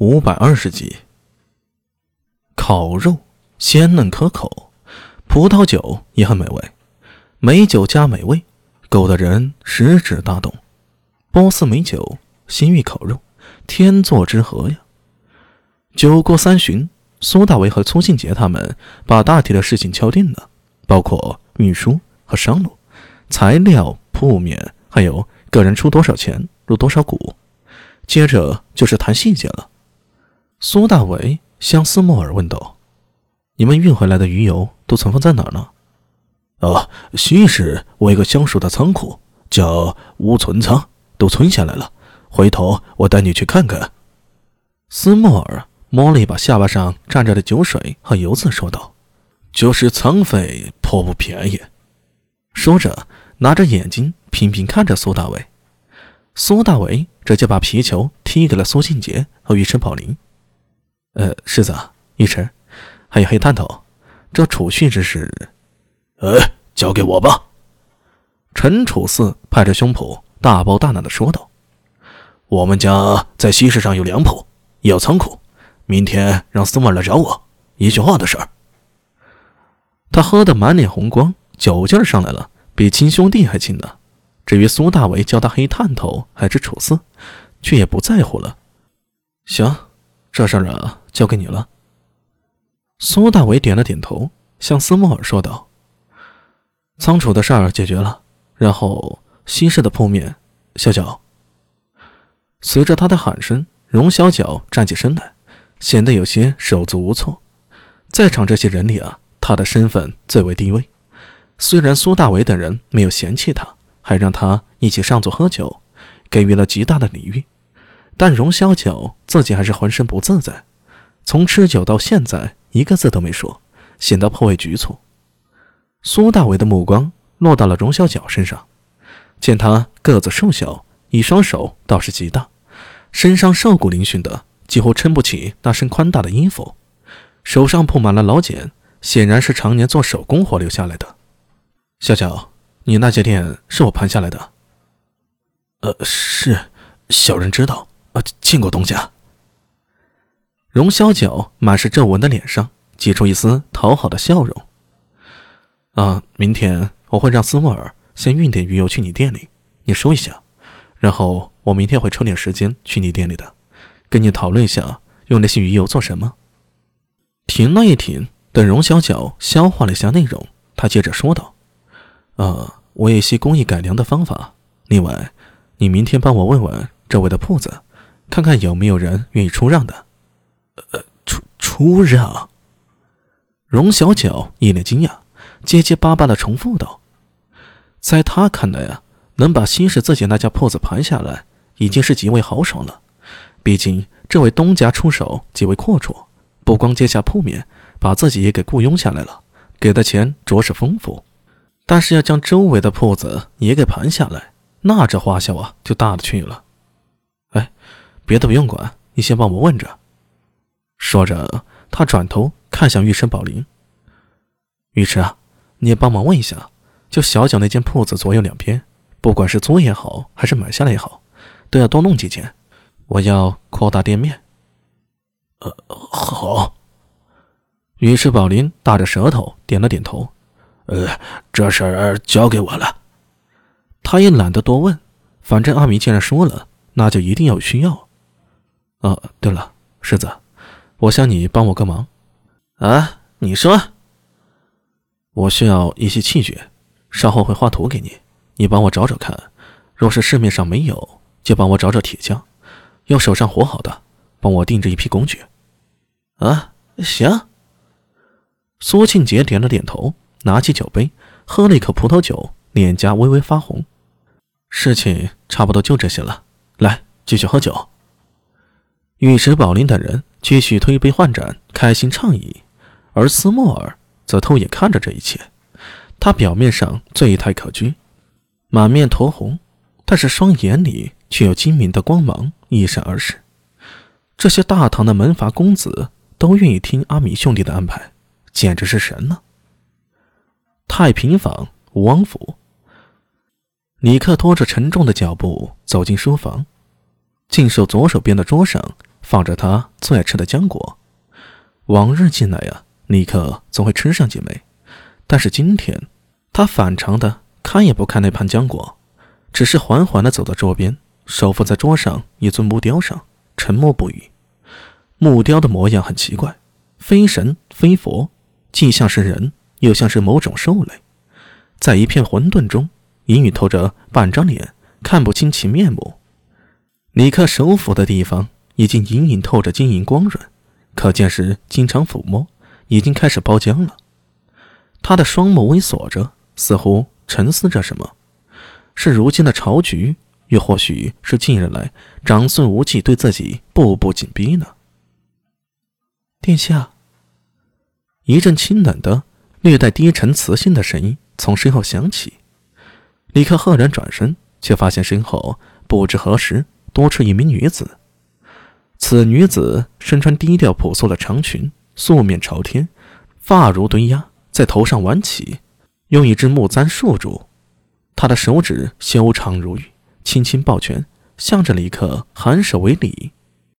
五百二十集。烤肉鲜嫩可口，葡萄酒也很美味，美酒加美味，勾得人食指大动。波斯美酒，新域烤肉，天作之合呀！酒过三巡，苏大为和苏庆杰他们把大体的事情敲定了，包括运输和商路、材料、铺面，还有个人出多少钱、入多少股。接着就是谈细节了。苏大伟向斯莫尔问道：“你们运回来的鱼油都存放在哪儿呢？”“哦，西市我一个相熟的仓库叫乌存仓，都存下来了。回头我带你去看看。”斯莫尔摸了一把下巴上沾着的酒水和油渍，说道：“就是仓费颇不便宜。”说着，拿着眼睛频频看着苏大伟。苏大伟直接把皮球踢给了苏庆杰和尉迟宝林。呃，世子，尉迟，还有黑探头，这储蓄之事，呃，交给我吧。陈楚四拍着胸脯，大包大揽的说道：“我们家在西市上有粮铺，也有仓库，明天让司马来找我，一句话的事儿。”他喝得满脸红光，酒劲儿上来了，比亲兄弟还亲呢。至于苏大伟叫他黑探头还是楚四，却也不在乎了。行，这事儿啊，交给你了。苏大伟点了点头，向斯莫尔说道：“仓储的事儿解决了，然后西市的铺面，小脚。”随着他的喊声，荣小脚站起身来，显得有些手足无措。在场这些人里啊，他的身份最为低微。虽然苏大伟等人没有嫌弃他。还让他一起上座喝酒，给予了极大的礼遇，但荣小九自己还是浑身不自在，从吃酒到现在一个字都没说，显得颇为局促。苏大伟的目光落到了荣小九身上，见他个子瘦小，一双手倒是极大，身上瘦骨嶙峋的，几乎撑不起那身宽大的衣服，手上铺满了老茧，显然是常年做手工活留下来的。小九。你那些店是我盘下来的。呃，是，小人知道，呃，见过东家。荣小脚满是皱纹的脸上挤出一丝讨好的笑容。啊，明天我会让斯莫尔先运点鱼油去你店里，你收一下，然后我明天会抽点时间去你店里的，跟你讨论一下用那些鱼油做什么。停了一停，等荣小脚消化了一下内容，他接着说道。呃，我有些工艺改良的方法。另外，你明天帮我问问周围的铺子，看看有没有人愿意出让的。呃，出出让？荣小脚一脸惊讶，结结巴巴的重复道：“在他看来啊，能把新市自己那家铺子盘下来，已经是极为豪爽了。毕竟这位东家出手极为阔绰，不光接下铺面，把自己也给雇佣下来了，给的钱着实丰富。”但是要将周围的铺子也给盘下来，那这花销啊就大了去了。哎，别的不用管，你先帮我问着。说着，他转头看向玉生宝林。玉池啊，你也帮忙问一下，就小脚那间铺子左右两边，不管是租也好，还是买下来也好，都要多弄几间，我要扩大店面。呃，好。于是宝林大着舌头点了点头。呃，这事儿交给我了。他也懒得多问，反正阿明既然说了，那就一定要有需要。哦，对了，世子，我想你帮我个忙。啊，你说。我需要一些器具，稍后会画图给你，你帮我找找看。若是市面上没有，就帮我找找铁匠，用手上活好的，帮我定制一批工具。啊，行。苏庆杰点了点头。拿起酒杯，喝了一口葡萄酒，脸颊微微发红。事情差不多就这些了，来继续喝酒。尉迟宝林等人继续推杯换盏，开心畅饮，而斯莫尔则偷眼看着这一切。他表面上醉态可掬，满面酡红，但是双眼里却有精明的光芒一闪而逝。这些大唐的门阀公子都愿意听阿米兄弟的安排，简直是神呢！太平坊吴王府，李克拖着沉重的脚步走进书房，静守左手边的桌上放着他最爱吃的浆果。往日进来呀，尼克总会吃上几枚，但是今天他反常的看也不看那盘浆果，只是缓缓地走到桌边，手扶在桌上一尊木雕上，沉默不语。木雕的模样很奇怪，非神非佛，既像是人，又像是某种兽类，在一片混沌中，隐隐透着半张脸，看不清其面目。尼克手抚的地方已经隐隐透着晶莹光润。可见是经常抚摸，已经开始包浆了。他的双目微锁着，似乎沉思着什么。是如今的朝局，又或许是近日来长孙无忌对自己步步紧逼呢？殿下，一阵清冷的、略带低沉磁性的声音从身后响起。李克赫然转身，却发现身后不知何时多出一名女子。此女子身穿低调朴素的长裙，素面朝天，发如堆压，在头上挽起，用一只木簪束住。她的手指修长如玉，轻轻抱拳，向着李克颔首为礼。